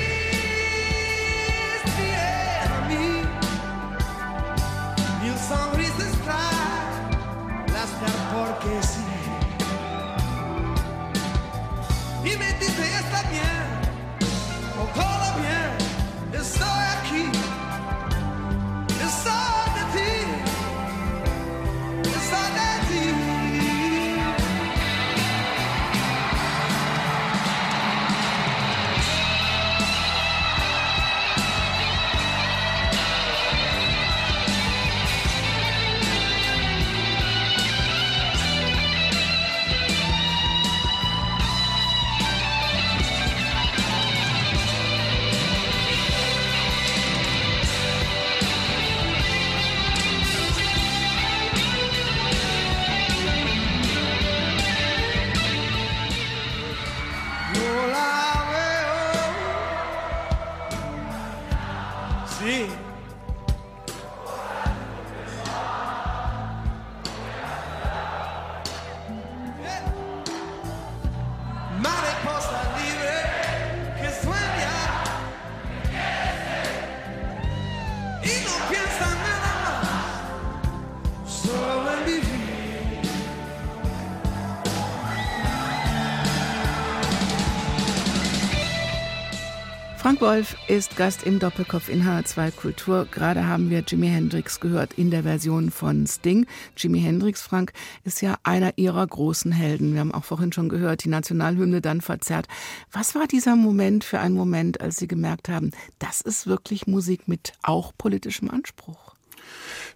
Wolf ist Gast im Doppelkopf in H2 Kultur. Gerade haben wir Jimi Hendrix gehört in der Version von Sting. Jimi Hendrix, Frank, ist ja einer ihrer großen Helden. Wir haben auch vorhin schon gehört, die Nationalhymne dann verzerrt. Was war dieser Moment für einen Moment, als Sie gemerkt haben, das ist wirklich Musik mit auch politischem Anspruch?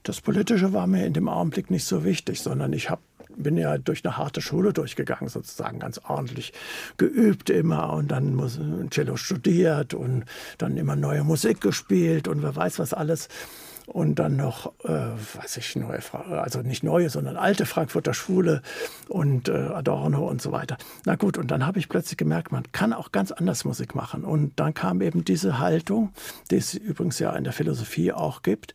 Das Politische war mir in dem Augenblick nicht so wichtig, sondern ich habe bin ja durch eine harte Schule durchgegangen, sozusagen ganz ordentlich geübt immer und dann muss, Cello studiert und dann immer neue Musik gespielt und wer weiß was alles. Und dann noch, äh, weiß ich, neue, also nicht neue, sondern alte Frankfurter Schule und äh, Adorno und so weiter. Na gut, und dann habe ich plötzlich gemerkt, man kann auch ganz anders Musik machen. Und dann kam eben diese Haltung, die es übrigens ja in der Philosophie auch gibt,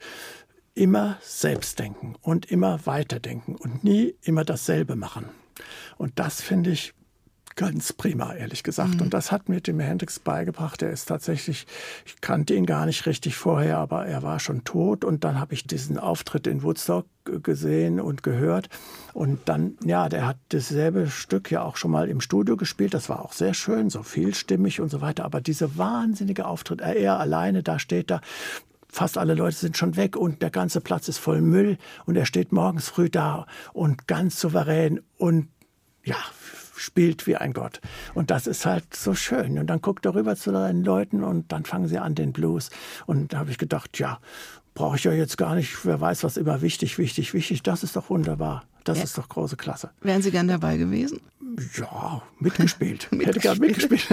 immer selbst denken und immer weiterdenken und nie immer dasselbe machen. Und das finde ich ganz prima, ehrlich gesagt. Mhm. Und das hat mir Jimi Hendrix beigebracht. Er ist tatsächlich, ich kannte ihn gar nicht richtig vorher, aber er war schon tot. Und dann habe ich diesen Auftritt in Woodstock gesehen und gehört. Und dann, ja, der hat dasselbe Stück ja auch schon mal im Studio gespielt. Das war auch sehr schön, so vielstimmig und so weiter. Aber dieser wahnsinnige Auftritt, er alleine da steht da, fast alle Leute sind schon weg und der ganze Platz ist voll Müll und er steht morgens früh da und ganz souverän und ja, spielt wie ein Gott. Und das ist halt so schön. Und dann guckt er rüber zu seinen Leuten und dann fangen sie an den Blues. Und da habe ich gedacht, ja, brauche ich ja jetzt gar nicht, wer weiß, was immer wichtig, wichtig, wichtig. Das ist doch wunderbar. Das ja. ist doch große Klasse. Wären Sie gern dabei gewesen? Ja, mitgespielt. Hätte gern mitgespielt.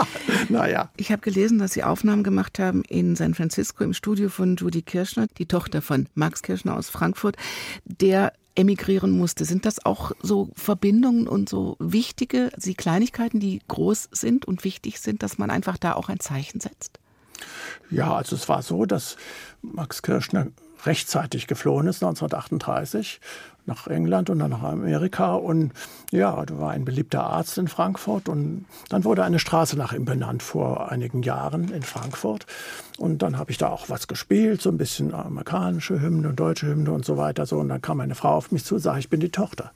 naja. Ich habe gelesen, dass Sie Aufnahmen gemacht haben in San Francisco im Studio von Judy Kirschner, die Tochter von Max Kirschner aus Frankfurt, der emigrieren musste. Sind das auch so Verbindungen und so wichtige, die Kleinigkeiten, die groß sind und wichtig sind, dass man einfach da auch ein Zeichen setzt? Ja, also es war so, dass Max Kirschner rechtzeitig geflohen ist, 1938, nach England und dann nach Amerika. Und ja, da war ein beliebter Arzt in Frankfurt. Und dann wurde eine Straße nach ihm benannt vor einigen Jahren in Frankfurt. Und dann habe ich da auch was gespielt, so ein bisschen amerikanische Hymne und deutsche Hymne und so weiter. So. Und dann kam meine Frau auf mich zu und sagte, ich bin die Tochter.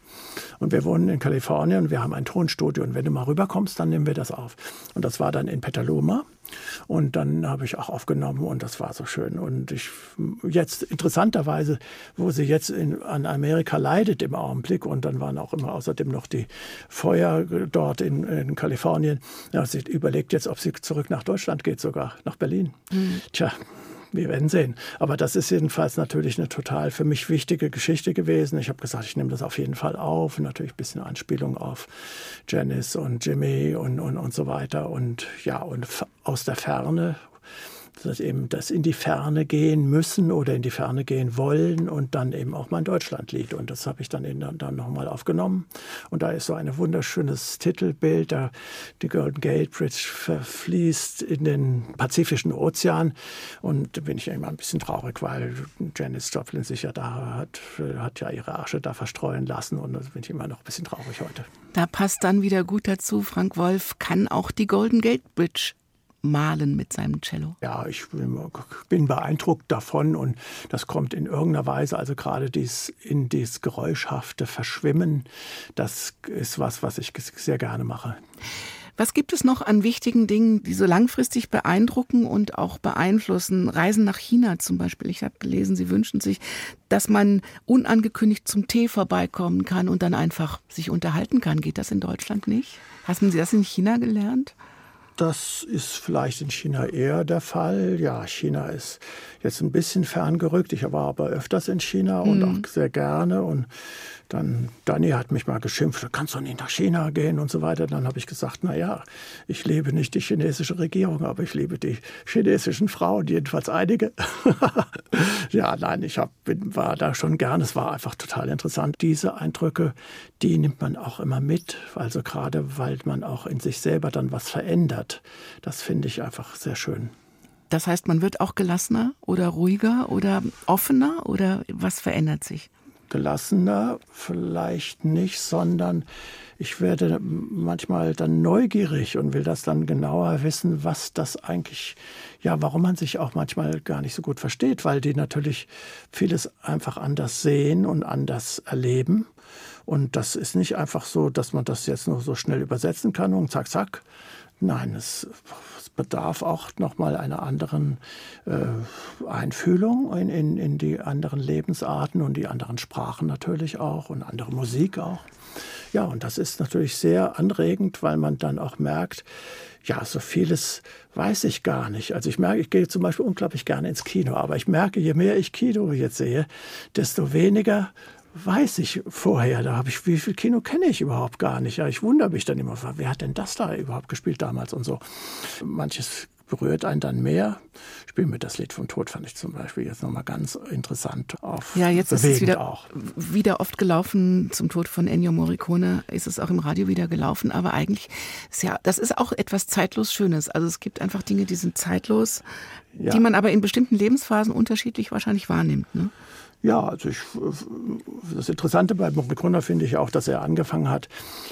Und wir wohnen in Kalifornien und wir haben ein Tonstudio. Und wenn du mal rüberkommst, dann nehmen wir das auf. Und das war dann in Petaluma. Und dann habe ich auch aufgenommen und das war so schön. Und ich jetzt interessanterweise, wo sie jetzt in, an Amerika leidet im Augenblick und dann waren auch immer außerdem noch die Feuer dort in, in Kalifornien. Ja, sie überlegt jetzt, ob sie zurück nach Deutschland geht, sogar nach Berlin. Mhm. Tja, wir werden sehen. Aber das ist jedenfalls natürlich eine total für mich wichtige Geschichte gewesen. Ich habe gesagt, ich nehme das auf jeden Fall auf. Natürlich ein bisschen Anspielung auf Janice und Jimmy und, und, und so weiter. Und ja, und aus der Ferne dass eben das in die Ferne gehen müssen oder in die Ferne gehen wollen und dann eben auch mein Deutschlandlied. Und das habe ich dann, in, dann nochmal aufgenommen. Und da ist so ein wunderschönes Titelbild. Da die Golden Gate Bridge verfließt in den Pazifischen Ozean. Und da bin ich immer ein bisschen traurig, weil Janis Joplin sich ja da hat, hat ja ihre Asche da verstreuen lassen. Und da bin ich immer noch ein bisschen traurig heute. Da passt dann wieder gut dazu, Frank Wolf kann auch die Golden Gate Bridge malen mit seinem Cello? Ja, ich bin beeindruckt davon und das kommt in irgendeiner Weise, also gerade dies, in dieses geräuschhafte Verschwimmen, das ist was, was ich sehr gerne mache. Was gibt es noch an wichtigen Dingen, die so langfristig beeindrucken und auch beeinflussen? Reisen nach China zum Beispiel. Ich habe gelesen, Sie wünschen sich, dass man unangekündigt zum Tee vorbeikommen kann und dann einfach sich unterhalten kann. Geht das in Deutschland nicht? Haben Sie das in China gelernt? Das ist vielleicht in China eher der Fall. Ja, China ist jetzt ein bisschen ferngerückt. Ich war aber öfters in China und mhm. auch sehr gerne. Und dann, Dani hat mich mal geschimpft, du kannst doch nicht nach China gehen und so weiter. Dann habe ich gesagt, na ja, ich lebe nicht die chinesische Regierung, aber ich liebe die chinesischen Frauen, jedenfalls einige. ja, nein, ich hab, bin, war da schon gern. Es war einfach total interessant. Diese Eindrücke, die nimmt man auch immer mit. Also gerade, weil man auch in sich selber dann was verändert. Das finde ich einfach sehr schön. Das heißt, man wird auch gelassener oder ruhiger oder offener oder was verändert sich? Gelassener, vielleicht nicht, sondern ich werde manchmal dann neugierig und will das dann genauer wissen, was das eigentlich, ja, warum man sich auch manchmal gar nicht so gut versteht, weil die natürlich vieles einfach anders sehen und anders erleben. Und das ist nicht einfach so, dass man das jetzt nur so schnell übersetzen kann und zack, zack. Nein, es bedarf auch nochmal einer anderen äh, Einfühlung in, in, in die anderen Lebensarten und die anderen Sprachen natürlich auch und andere Musik auch. Ja, und das ist natürlich sehr anregend, weil man dann auch merkt, ja, so vieles weiß ich gar nicht. Also ich merke, ich gehe zum Beispiel unglaublich gerne ins Kino, aber ich merke, je mehr ich Kino jetzt sehe, desto weniger weiß ich vorher. Da habe ich, wie viel Kino kenne ich überhaupt gar nicht. Ja, ich wundere mich dann immer, wer hat denn das da überhaupt gespielt damals und so. Manches berührt einen dann mehr. Spiel mir das Lied vom Tod fand ich zum Beispiel jetzt nochmal ganz interessant auf. Ja, jetzt ist es wieder, auch. wieder oft gelaufen. Zum Tod von Ennio Morricone ist es auch im Radio wieder gelaufen. Aber eigentlich ist ja, das ist auch etwas zeitlos Schönes. Also es gibt einfach Dinge, die sind zeitlos, ja. die man aber in bestimmten Lebensphasen unterschiedlich wahrscheinlich wahrnimmt. Ne? Ja, also ich, das Interessante bei Morricone finde ich auch, dass er angefangen hat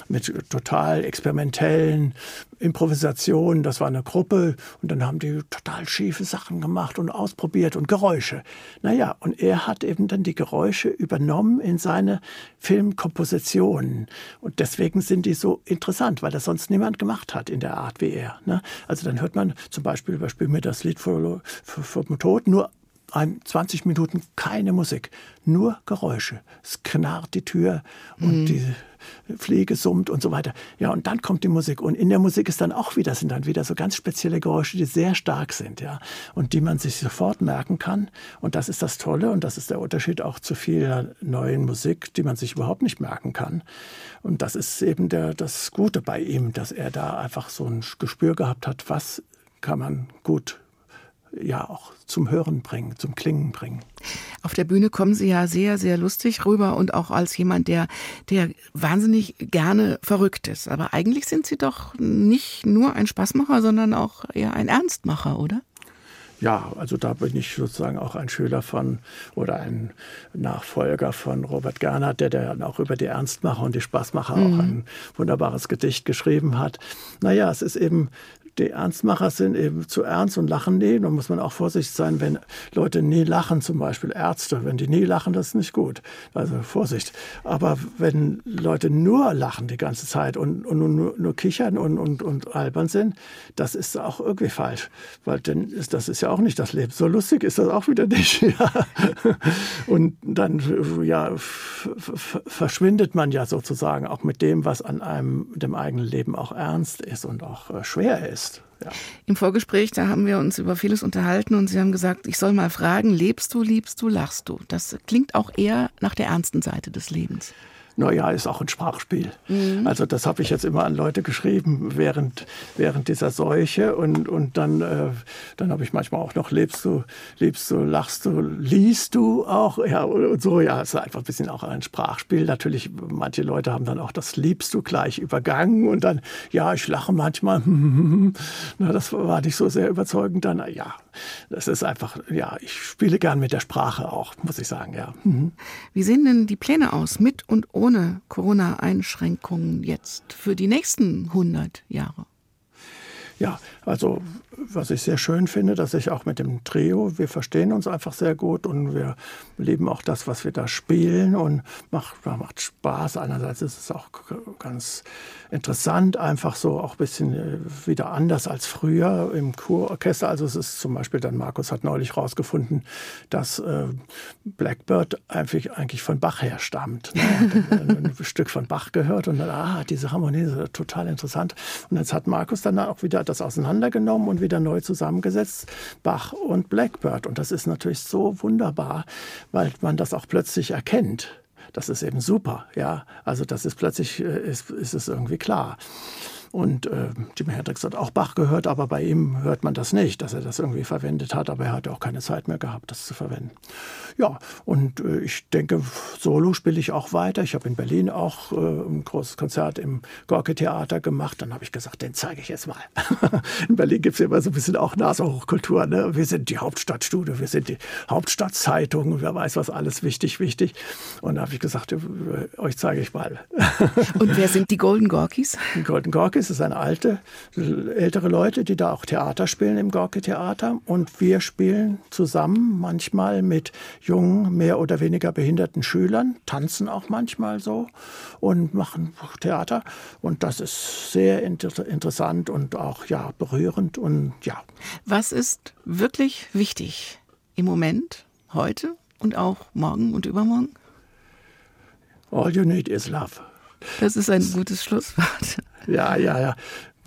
mit total experimentellen Improvisationen. Das war eine Gruppe und dann haben die total schiefe Sachen gemacht und ausprobiert und Geräusche. Naja, und er hat eben dann die Geräusche übernommen in seine Filmkompositionen. Und deswegen sind die so interessant, weil das sonst niemand gemacht hat in der Art wie er. Ne? Also dann hört man zum Beispiel, überspiel mir das Lied vom Tod, nur 20 Minuten keine Musik, nur Geräusche. Es knarrt die Tür und mhm. die Pflege summt und so weiter. Ja, und dann kommt die Musik. Und in der Musik ist dann auch wieder, sind dann wieder so ganz spezielle Geräusche, die sehr stark sind, ja. Und die man sich sofort merken kann. Und das ist das Tolle und das ist der Unterschied auch zu vieler neuen Musik, die man sich überhaupt nicht merken kann. Und das ist eben der, das Gute bei ihm, dass er da einfach so ein Gespür gehabt hat, was kann man gut ja auch zum Hören bringen, zum Klingen bringen. Auf der Bühne kommen Sie ja sehr, sehr lustig rüber und auch als jemand, der, der wahnsinnig gerne verrückt ist. Aber eigentlich sind Sie doch nicht nur ein Spaßmacher, sondern auch eher ein Ernstmacher, oder? ja, also da bin ich sozusagen auch ein Schüler von oder ein Nachfolger von Robert Gernhardt, der dann auch über die Ernstmacher und die Spaßmacher mhm. auch ein wunderbares Gedicht geschrieben hat. Naja, es ist eben die Ernstmacher sind eben zu ernst und lachen nie. Da muss man auch vorsichtig sein, wenn Leute nie lachen, zum Beispiel Ärzte. Wenn die nie lachen, das ist nicht gut. Also Vorsicht. Aber wenn Leute nur lachen die ganze Zeit und, und nur, nur, kichern und, und, und albern sind, das ist auch irgendwie falsch. Weil denn ist, das ist ja auch nicht das Leben. So lustig ist das auch wieder nicht. Und dann ja, verschwindet man ja sozusagen auch mit dem, was an einem, dem eigenen Leben auch ernst ist und auch äh, schwer ist. Ja. Im Vorgespräch, da haben wir uns über vieles unterhalten und Sie haben gesagt, ich soll mal fragen, lebst du, liebst du, lachst du? Das klingt auch eher nach der ernsten Seite des Lebens naja, ist auch ein Sprachspiel. Mhm. Also das habe ich jetzt immer an Leute geschrieben während, während dieser Seuche und, und dann, äh, dann habe ich manchmal auch noch, lebst du, lebst du, lachst du, liest du auch, ja, und so, ja, es ist einfach ein bisschen auch ein Sprachspiel. Natürlich, manche Leute haben dann auch das liebst du gleich übergangen und dann, ja, ich lache manchmal, na, das war nicht so sehr überzeugend, dann, ja, das ist einfach, ja, ich spiele gern mit der Sprache auch, muss ich sagen, ja. Mhm. Wie sehen denn die Pläne aus, mit und ohne Corona-Einschränkungen jetzt für die nächsten 100 Jahre? Ja, also was ich sehr schön finde, dass ich auch mit dem Trio, wir verstehen uns einfach sehr gut und wir lieben auch das, was wir da spielen und macht, macht Spaß. Einerseits ist es auch ganz interessant, einfach so auch ein bisschen äh, wieder anders als früher im Kurorchester. Also es ist zum Beispiel dann, Markus hat neulich rausgefunden, dass äh, Blackbird eigentlich, eigentlich von Bach herstammt. Ne? ein Stück von Bach gehört und dann, ah, diese Harmonie ist total interessant. Und jetzt hat Markus dann auch wieder das auseinandergenommen und wieder neu zusammengesetzt, Bach und Blackbird. Und das ist natürlich so wunderbar, weil man das auch plötzlich erkennt. Das ist eben super, ja. Also das ist plötzlich, äh, ist, ist es irgendwie klar. Und äh, Jimi Hendrix hat auch Bach gehört, aber bei ihm hört man das nicht, dass er das irgendwie verwendet hat. Aber er hatte auch keine Zeit mehr gehabt, das zu verwenden. Ja, und äh, ich denke, Solo spiele ich auch weiter. Ich habe in Berlin auch äh, ein großes Konzert im Gorki-Theater gemacht. Dann habe ich gesagt, den zeige ich jetzt mal. in Berlin gibt es ja immer so ein bisschen auch Nasehochkultur. Ne? Wir sind die Hauptstadtstudio, wir sind die Hauptstadtzeitung. Wer weiß, was alles wichtig, wichtig. Und da habe ich gesagt, äh, euch zeige ich mal. und wer sind die Golden Gorkis? Die Golden Gorkis Gorki, es sind alte, ältere Leute, die da auch Theater spielen im Gorki-Theater. Und wir spielen zusammen, manchmal mit jungen, mehr oder weniger behinderten Schülern, tanzen auch manchmal so und machen Theater. Und das ist sehr inter interessant und auch ja, berührend. Und ja. Was ist wirklich wichtig im Moment, heute und auch morgen und übermorgen? All you need is love. Das ist ein gutes Schlusswort. Ja, ja, ja.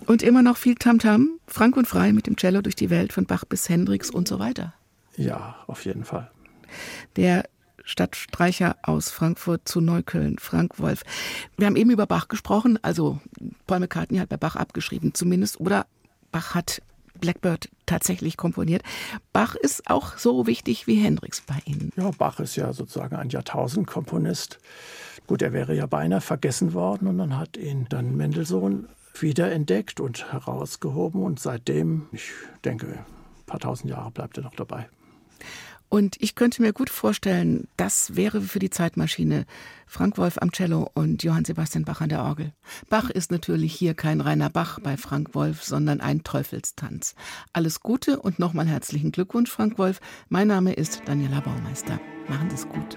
Und immer noch viel Tamtam, -Tam, frank und frei mit dem Cello durch die Welt von Bach bis Hendrix und so weiter. Ja, auf jeden Fall. Der Stadtstreicher aus Frankfurt zu Neukölln, Frank Wolf. Wir haben eben über Bach gesprochen, also Paul McCartney hat bei Bach abgeschrieben zumindest, oder Bach hat Blackbird tatsächlich komponiert. Bach ist auch so wichtig wie Hendrix bei Ihnen. Ja, Bach ist ja sozusagen ein Jahrtausendkomponist. Gut, er wäre ja beinahe vergessen worden und dann hat ihn dann Mendelssohn wiederentdeckt und herausgehoben und seitdem, ich denke, ein paar tausend Jahre bleibt er noch dabei. Und ich könnte mir gut vorstellen, das wäre für die Zeitmaschine Frank Wolf am Cello und Johann Sebastian Bach an der Orgel. Bach ist natürlich hier kein reiner Bach bei Frank Wolf, sondern ein Teufelstanz. Alles Gute und nochmal herzlichen Glückwunsch, Frank Wolf. Mein Name ist Daniela Baumeister. Machen Sie es gut.